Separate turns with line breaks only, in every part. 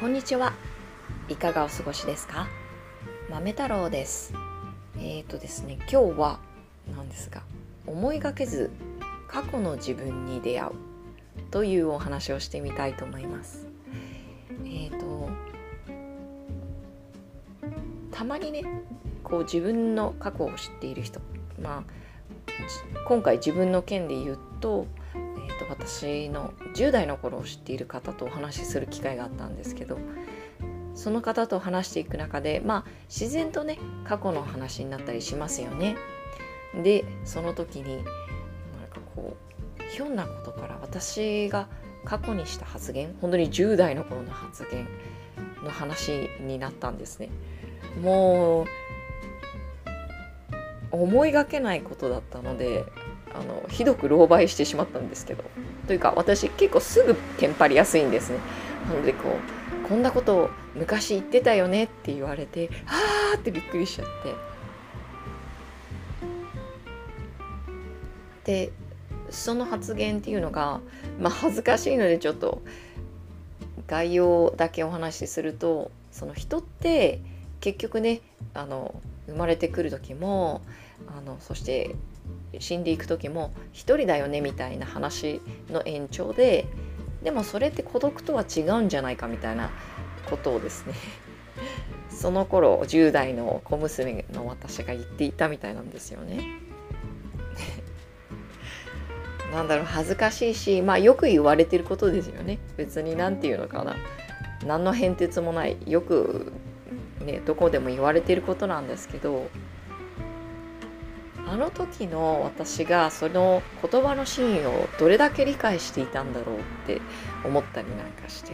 こんにちは。いかがお過ごしですか？豆太郎です。えっ、ー、とですね、今日はなんですが、思いがけず過去の自分に出会うというお話をしてみたいと思います。えっ、ー、とたまにね、こう自分の過去を知っている人、まあ今回自分の件で言うとと私の10代の頃を知っている方とお話しする機会があったんですけどその方と話していく中でまあ自然とね過去の話になったりしますよね。でその時になんかこうひょんなことから私が過去にした発言本当に10代の頃の発言の話になったんですね。もう思いがけないことだったのであのひどく狼狽してしまったんですけど。というか私結構すぐテンパりやすいんですね。なのでこうこんなことを昔言ってたよねって言われてあーってびっくりしちゃって。でその発言っていうのがまあ恥ずかしいのでちょっと概要だけお話しするとその人って結局ねあの生まれてくる時もあのそして死んでいく時も一人だよねみたいな話の延長ででもそれって孤独とは違うんじゃないかみたいなことをですね その頃10代の小娘の私が言っていたみたいなんですよね。なんだろう恥ずかしいしまあよく言われてることですよね別に何て言うのかな何の変哲もないよくねどこでも言われてることなんですけどあの時の私がその言葉の真意をどれだけ理解していたんだろうって思ったりなんかして。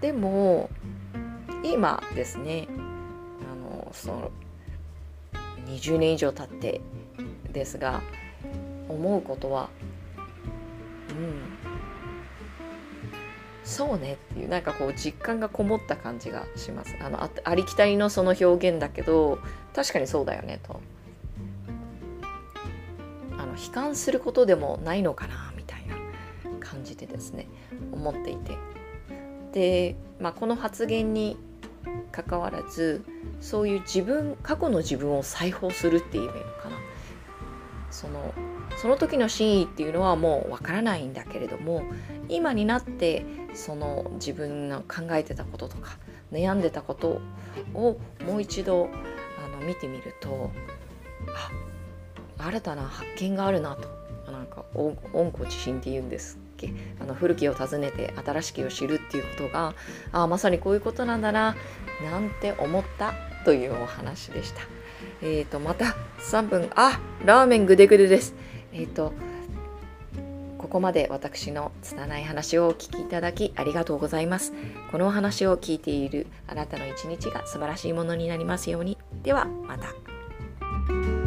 でも今ですねあのその20年以上経ってですが思うことはうんそうねっていうなんかこう実感がこもった感じがします。あのありきたりのその表現だけど確かにそうだよねと。あの悲観することでもないのかなみたいな感じでですね思っていて。で、まあ、この発言にかかわらずそういう自分過去の自分を裁縫するって言えばいいのかな。そのその時の真意っていうのはもうわからないんだけれども今になってその自分の考えてたこととか悩んでたことをもう一度あの見てみると新たな発見があるなとなんか温故知新って言うんですっけ？あの古きを訪ねて新しきを知るっていうことがあまさにこういうことなんだななんて思ったというお話でした。えーと、また3分あラーメンぐでぐでです。えっ、ー、とここまで私の拙い話をお聞きいただきありがとうございます。このお話を聞いているあなたの一日が素晴らしいものになりますように。ではまた。